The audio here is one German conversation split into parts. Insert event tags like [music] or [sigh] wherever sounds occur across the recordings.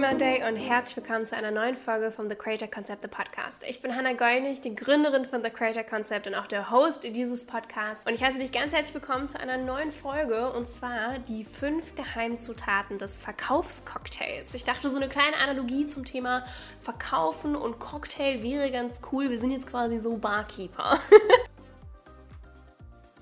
Monday und herzlich willkommen zu einer neuen Folge vom The Creator Concept, the Podcast. Ich bin Hannah Geunig, die Gründerin von The Creator Concept und auch der Host dieses Podcasts. Und ich heiße dich ganz herzlich willkommen zu einer neuen Folge und zwar die fünf Geheimzutaten des Verkaufscocktails. Ich dachte, so eine kleine Analogie zum Thema Verkaufen und Cocktail wäre ganz cool. Wir sind jetzt quasi so Barkeeper. [laughs]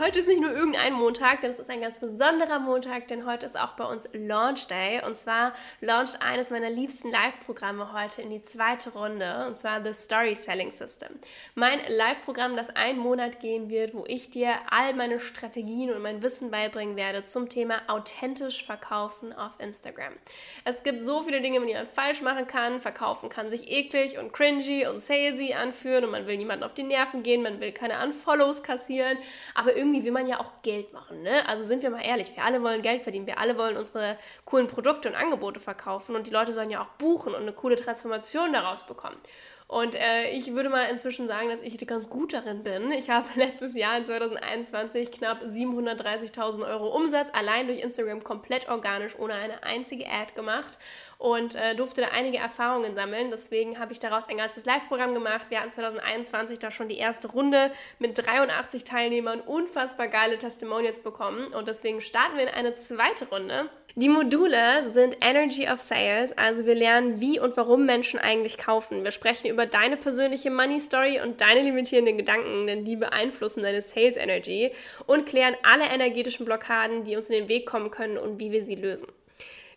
Heute ist nicht nur irgendein Montag, denn es ist ein ganz besonderer Montag, denn heute ist auch bei uns Launch Day. Und zwar launcht eines meiner liebsten Live-Programme heute in die zweite Runde, und zwar The Story Selling System. Mein Live-Programm, das einen Monat gehen wird, wo ich dir all meine Strategien und mein Wissen beibringen werde zum Thema authentisch verkaufen auf Instagram. Es gibt so viele Dinge, die man falsch machen kann. Verkaufen kann sich eklig und cringy und salesy anfühlen und man will niemanden auf die Nerven gehen, man will keine Unfollows kassieren, aber irgendwie irgendwie will man ja auch Geld machen. Ne? Also sind wir mal ehrlich, wir alle wollen Geld verdienen, wir alle wollen unsere coolen Produkte und Angebote verkaufen und die Leute sollen ja auch buchen und eine coole Transformation daraus bekommen. Und äh, ich würde mal inzwischen sagen, dass ich ganz gut darin bin. Ich habe [laughs] letztes Jahr in 2021 knapp 730.000 Euro Umsatz allein durch Instagram komplett organisch ohne eine einzige Ad gemacht und äh, durfte da einige Erfahrungen sammeln. Deswegen habe ich daraus ein ganzes Live-Programm gemacht. Wir hatten 2021 da schon die erste Runde mit 83 Teilnehmern, unfassbar geile Testimonials bekommen und deswegen starten wir in eine zweite Runde. Die Module sind Energy of Sales, also wir lernen, wie und warum Menschen eigentlich kaufen. Wir sprechen über deine persönliche Money Story und deine limitierenden Gedanken, denn die beeinflussen deine Sales Energy und klären alle energetischen Blockaden, die uns in den Weg kommen können und wie wir sie lösen.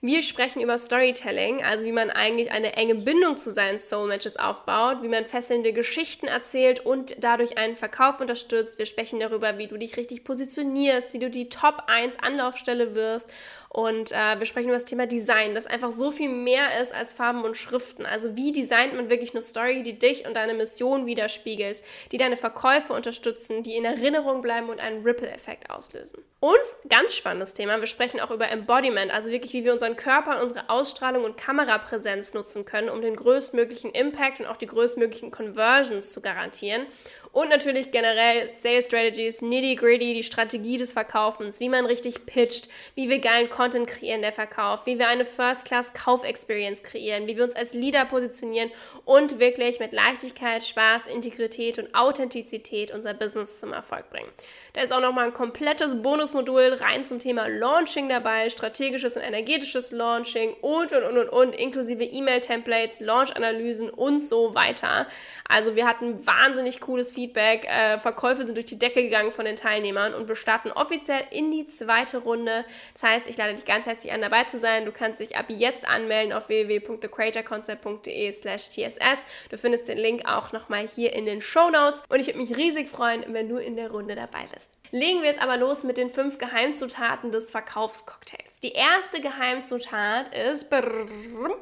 Wir sprechen über Storytelling, also wie man eigentlich eine enge Bindung zu seinen Soul Matches aufbaut, wie man fesselnde Geschichten erzählt und dadurch einen Verkauf unterstützt. Wir sprechen darüber, wie du dich richtig positionierst, wie du die Top 1 Anlaufstelle wirst und äh, wir sprechen über das Thema Design, das einfach so viel mehr ist als Farben und Schriften. Also wie designt man wirklich eine Story, die dich und deine Mission widerspiegelt, die deine Verkäufe unterstützen, die in Erinnerung bleiben und einen Ripple-Effekt auslösen. Und ganz spannendes Thema, wir sprechen auch über Embodiment, also wirklich, wie wir unseren Körper unsere Ausstrahlung und Kamerapräsenz nutzen können, um den größtmöglichen Impact und auch die größtmöglichen Conversions zu garantieren. Und natürlich generell Sales Strategies, nitty-gritty, die Strategie des Verkaufens, wie man richtig pitcht, wie wir geilen Content kreieren, der Verkauf, wie wir eine First-Class-Kauf-Experience kreieren, wie wir uns als Leader positionieren und wirklich mit Leichtigkeit, Spaß, Integrität und Authentizität unser Business zum Erfolg bringen. Da ist auch nochmal ein komplettes Bonusmodul rein zum Thema Launching dabei, strategisches und energetisches Launching und, und, und, und, und inklusive E-Mail-Templates, Launch-Analysen und so weiter. Also wir hatten wahnsinnig cooles Feedback Feedback. Äh, Verkäufe sind durch die Decke gegangen von den Teilnehmern und wir starten offiziell in die zweite Runde. Das heißt, ich lade dich ganz herzlich an, dabei zu sein. Du kannst dich ab jetzt anmelden auf www.thecreatorconcept.de slash tss. Du findest den Link auch nochmal hier in den Show Notes und ich würde mich riesig freuen, wenn du in der Runde dabei bist. Legen wir jetzt aber los mit den fünf Geheimzutaten des Verkaufscocktails. Die erste Geheimzutat ist brrr,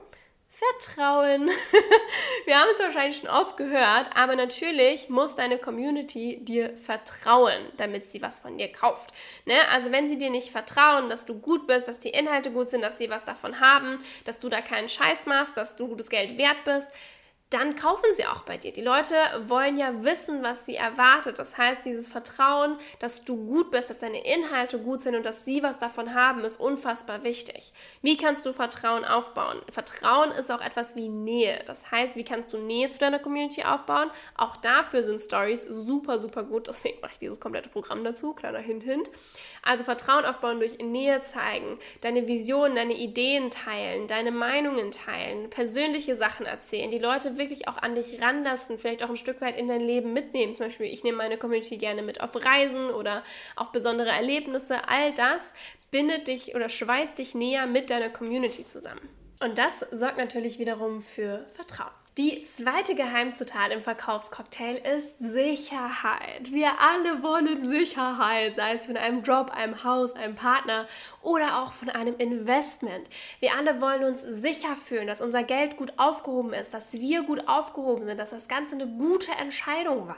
Vertrauen. [laughs] Wir haben es wahrscheinlich schon oft gehört, aber natürlich muss deine Community dir vertrauen, damit sie was von dir kauft. Ne? Also wenn sie dir nicht vertrauen, dass du gut bist, dass die Inhalte gut sind, dass sie was davon haben, dass du da keinen Scheiß machst, dass du das Geld wert bist, dann kaufen sie auch bei dir. Die Leute wollen ja wissen, was sie erwartet. Das heißt, dieses Vertrauen, dass du gut bist, dass deine Inhalte gut sind und dass sie was davon haben, ist unfassbar wichtig. Wie kannst du Vertrauen aufbauen? Vertrauen ist auch etwas wie Nähe. Das heißt, wie kannst du Nähe zu deiner Community aufbauen? Auch dafür sind Stories super, super gut. Deswegen mache ich dieses komplette Programm dazu. Kleiner Hint, Hint. Also Vertrauen aufbauen durch Nähe zeigen, deine Visionen, deine Ideen teilen, deine Meinungen teilen, persönliche Sachen erzählen, die Leute wirklich auch an dich ranlassen, vielleicht auch ein Stück weit in dein Leben mitnehmen. Zum Beispiel, ich nehme meine Community gerne mit auf Reisen oder auf besondere Erlebnisse. All das bindet dich oder schweißt dich näher mit deiner Community zusammen. Und das sorgt natürlich wiederum für Vertrauen. Die zweite Geheimzutat im Verkaufscocktail ist Sicherheit. Wir alle wollen Sicherheit, sei es von einem Job, einem Haus, einem Partner oder auch von einem Investment. Wir alle wollen uns sicher fühlen, dass unser Geld gut aufgehoben ist, dass wir gut aufgehoben sind, dass das Ganze eine gute Entscheidung war.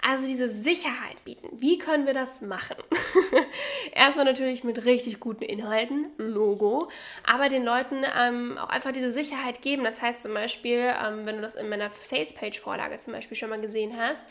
Also diese Sicherheit bieten. Wie können wir das machen? [laughs] Erstmal natürlich mit richtig guten Inhalten, Logo, aber den Leuten ähm, auch einfach diese Sicherheit geben. Das heißt zum Beispiel, ähm, wenn du das in meiner Sales-Page-Vorlage zum Beispiel schon mal gesehen hast,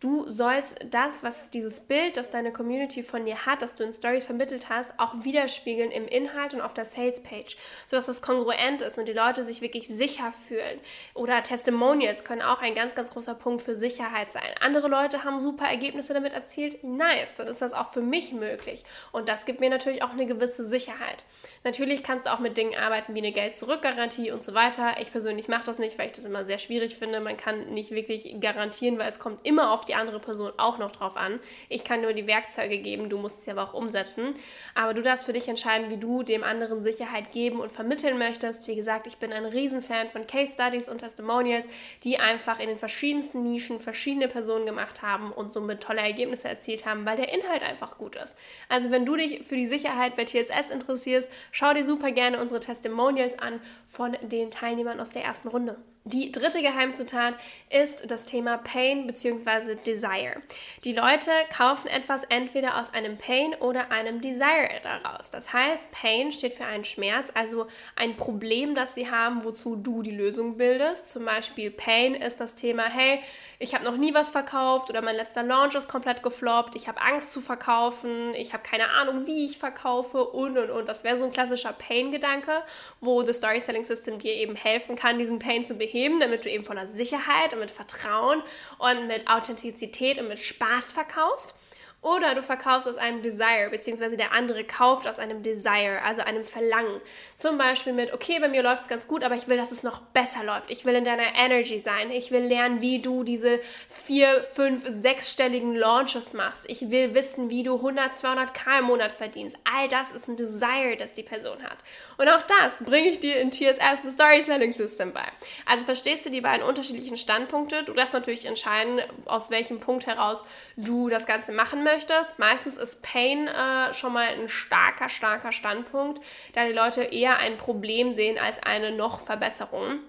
Du sollst das, was dieses Bild, das deine Community von dir hat, das du in Stories vermittelt hast, auch widerspiegeln im Inhalt und auf der Sales Page, sodass das kongruent ist und die Leute sich wirklich sicher fühlen. Oder Testimonials können auch ein ganz, ganz großer Punkt für Sicherheit sein. Andere Leute haben super Ergebnisse damit erzielt. Nice, dann ist das auch für mich möglich. Und das gibt mir natürlich auch eine gewisse Sicherheit. Natürlich kannst du auch mit Dingen arbeiten wie eine Geld-Zurück-Garantie und so weiter. Ich persönlich mache das nicht, weil ich das immer sehr schwierig finde. Man kann nicht wirklich garantieren, weil es kommt immer auf die andere Person auch noch drauf an. Ich kann nur die Werkzeuge geben, du musst sie aber auch umsetzen. Aber du darfst für dich entscheiden, wie du dem anderen Sicherheit geben und vermitteln möchtest. Wie gesagt, ich bin ein Riesenfan von Case Studies und Testimonials, die einfach in den verschiedensten Nischen verschiedene Personen gemacht haben und somit tolle Ergebnisse erzielt haben, weil der Inhalt einfach gut ist. Also wenn du dich für die Sicherheit bei TSS interessierst, schau dir super gerne unsere Testimonials an von den Teilnehmern aus der ersten Runde. Die dritte Geheimzutat ist das Thema Pain bzw. Desire. Die Leute kaufen etwas entweder aus einem Pain oder einem Desire daraus. Das heißt, Pain steht für einen Schmerz, also ein Problem, das sie haben, wozu du die Lösung bildest. Zum Beispiel Pain ist das Thema, hey, ich habe noch nie was verkauft oder mein letzter Launch ist komplett gefloppt, ich habe Angst zu verkaufen, ich habe keine Ahnung, wie ich verkaufe und und und. Das wäre so ein klassischer Pain-Gedanke, wo das Story Selling System dir eben helfen kann, diesen Pain zu beheben damit du eben voller Sicherheit und mit Vertrauen und mit Authentizität und mit Spaß verkaufst. Oder du verkaufst aus einem Desire, beziehungsweise der andere kauft aus einem Desire, also einem Verlangen. Zum Beispiel mit, okay, bei mir läuft es ganz gut, aber ich will, dass es noch besser läuft. Ich will in deiner Energy sein. Ich will lernen, wie du diese vier, fünf, sechsstelligen Launches machst. Ich will wissen, wie du 100, 200 K im Monat verdienst. All das ist ein Desire, das die Person hat. Und auch das bringe ich dir in TSS, the Story Selling System, bei. Also verstehst du die beiden unterschiedlichen Standpunkte? Du darfst natürlich entscheiden, aus welchem Punkt heraus du das Ganze machen möchtest möchtest. Meistens ist Pain äh, schon mal ein starker, starker Standpunkt, da die Leute eher ein Problem sehen als eine noch Verbesserung.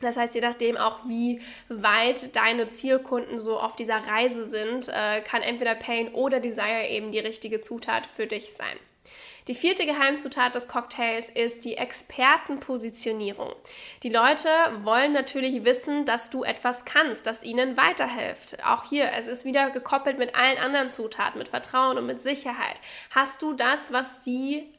Das heißt, je nachdem auch, wie weit deine Zielkunden so auf dieser Reise sind, äh, kann entweder Pain oder Desire eben die richtige Zutat für dich sein. Die vierte Geheimzutat des Cocktails ist die Expertenpositionierung. Die Leute wollen natürlich wissen, dass du etwas kannst, das ihnen weiterhilft. Auch hier, es ist wieder gekoppelt mit allen anderen Zutaten, mit Vertrauen und mit Sicherheit. Hast du das, was sie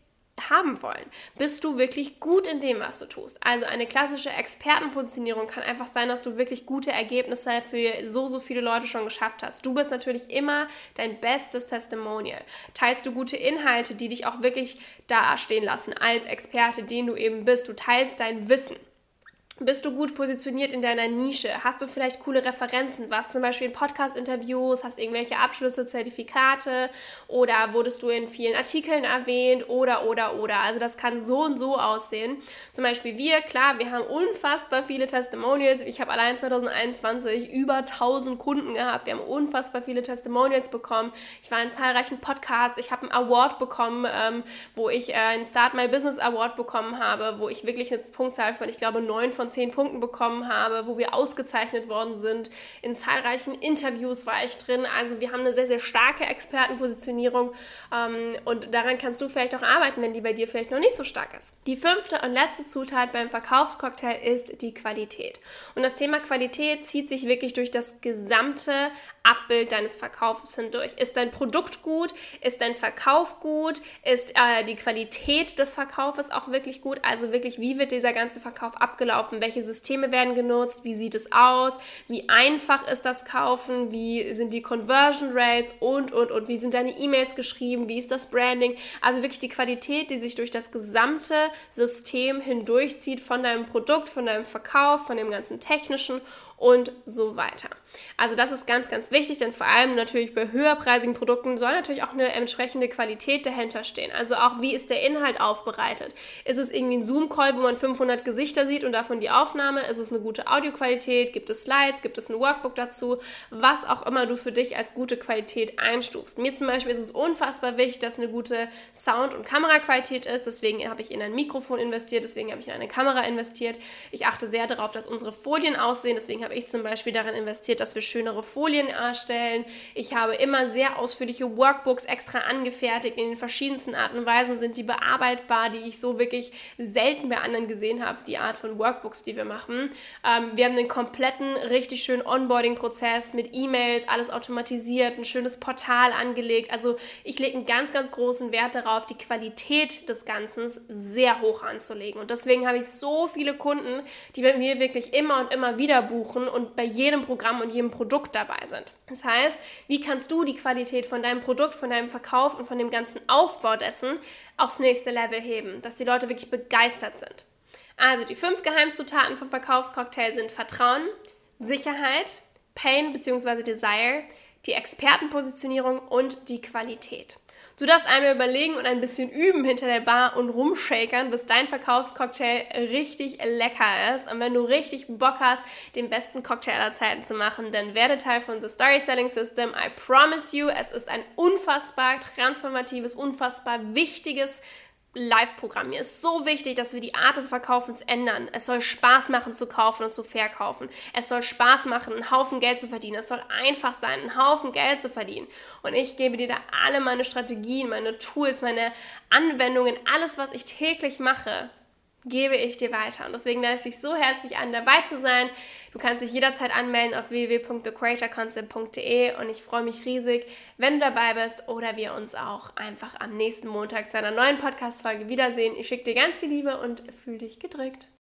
haben wollen? Bist du wirklich gut in dem, was du tust? Also eine klassische Expertenpositionierung kann einfach sein, dass du wirklich gute Ergebnisse für so, so viele Leute schon geschafft hast. Du bist natürlich immer dein bestes Testimonial. Teilst du gute Inhalte, die dich auch wirklich dastehen lassen als Experte, den du eben bist. Du teilst dein Wissen. Bist du gut positioniert in deiner Nische? Hast du vielleicht coole Referenzen? Warst zum Beispiel in Podcast-Interviews? Hast irgendwelche Abschlüsse, Zertifikate? Oder wurdest du in vielen Artikeln erwähnt? Oder, oder, oder. Also das kann so und so aussehen. Zum Beispiel wir, klar, wir haben unfassbar viele Testimonials. Ich habe allein 2021 über 1000 Kunden gehabt. Wir haben unfassbar viele Testimonials bekommen. Ich war in zahlreichen Podcasts. Ich habe einen Award bekommen, ähm, wo ich äh, einen Start My Business Award bekommen habe, wo ich wirklich eine Punktzahl von, ich glaube, 9 von von zehn Punkten bekommen habe, wo wir ausgezeichnet worden sind. In zahlreichen Interviews war ich drin. Also wir haben eine sehr, sehr starke Expertenpositionierung ähm, und daran kannst du vielleicht auch arbeiten, wenn die bei dir vielleicht noch nicht so stark ist. Die fünfte und letzte Zutat beim Verkaufscocktail ist die Qualität. Und das Thema Qualität zieht sich wirklich durch das gesamte Abbild deines Verkaufs hindurch. Ist dein Produkt gut? Ist dein Verkauf gut? Ist äh, die Qualität des Verkaufes auch wirklich gut? Also wirklich, wie wird dieser ganze Verkauf abgelaufen? Welche Systeme werden genutzt? Wie sieht es aus? Wie einfach ist das Kaufen? Wie sind die Conversion Rates? Und, und, und. Wie sind deine E-Mails geschrieben? Wie ist das Branding? Also wirklich die Qualität, die sich durch das gesamte System hindurchzieht von deinem Produkt, von deinem Verkauf, von dem ganzen technischen und so weiter. Also das ist ganz, ganz wichtig, denn vor allem natürlich bei höherpreisigen Produkten soll natürlich auch eine entsprechende Qualität dahinter stehen. Also auch wie ist der Inhalt aufbereitet? Ist es irgendwie ein Zoom-Call, wo man 500 Gesichter sieht und davon die Aufnahme? Ist es eine gute Audioqualität? Gibt es Slides? Gibt es ein Workbook dazu? Was auch immer du für dich als gute Qualität einstufst. Mir zum Beispiel ist es unfassbar wichtig, dass eine gute Sound- und Kameraqualität ist. Deswegen habe ich in ein Mikrofon investiert, deswegen habe ich in eine Kamera investiert. Ich achte sehr darauf, dass unsere Folien aussehen, deswegen habe ich zum Beispiel darin investiert, dass wir schönere Folien erstellen. Ich habe immer sehr ausführliche Workbooks extra angefertigt. In den verschiedensten Arten und Weisen sind die bearbeitbar, die ich so wirklich selten bei anderen gesehen habe, die Art von Workbooks, die wir machen. Ähm, wir haben einen kompletten, richtig schönen Onboarding-Prozess mit E-Mails, alles automatisiert, ein schönes Portal angelegt. Also ich lege einen ganz, ganz großen Wert darauf, die Qualität des Ganzen sehr hoch anzulegen. Und deswegen habe ich so viele Kunden, die bei mir wirklich immer und immer wieder buchen und bei jedem Programm und jedem Produkt dabei sind. Das heißt, wie kannst du die Qualität von deinem Produkt, von deinem Verkauf und von dem ganzen Aufbau dessen aufs nächste Level heben, dass die Leute wirklich begeistert sind? Also die fünf Geheimzutaten vom Verkaufscocktail sind Vertrauen, Sicherheit, Pain bzw. Desire, die Expertenpositionierung und die Qualität. Du darfst einmal überlegen und ein bisschen üben hinter der Bar und rumshakern, bis dein Verkaufscocktail richtig lecker ist. Und wenn du richtig Bock hast, den besten Cocktail aller Zeiten zu machen, dann werde Teil von The Story Selling System. I promise you, es ist ein unfassbar transformatives, unfassbar wichtiges Live-Programm. Mir ist so wichtig, dass wir die Art des Verkaufens ändern. Es soll Spaß machen zu kaufen und zu verkaufen. Es soll Spaß machen, einen Haufen Geld zu verdienen. Es soll einfach sein, einen Haufen Geld zu verdienen. Und ich gebe dir da alle meine Strategien, meine Tools, meine Anwendungen, alles, was ich täglich mache, gebe ich dir weiter. Und deswegen lade ich dich so herzlich an, dabei zu sein. Du kannst dich jederzeit anmelden auf www.thecreatorconcept.de und ich freue mich riesig, wenn du dabei bist oder wir uns auch einfach am nächsten Montag zu einer neuen Podcast-Folge wiedersehen. Ich schicke dir ganz viel Liebe und fühle dich gedrückt.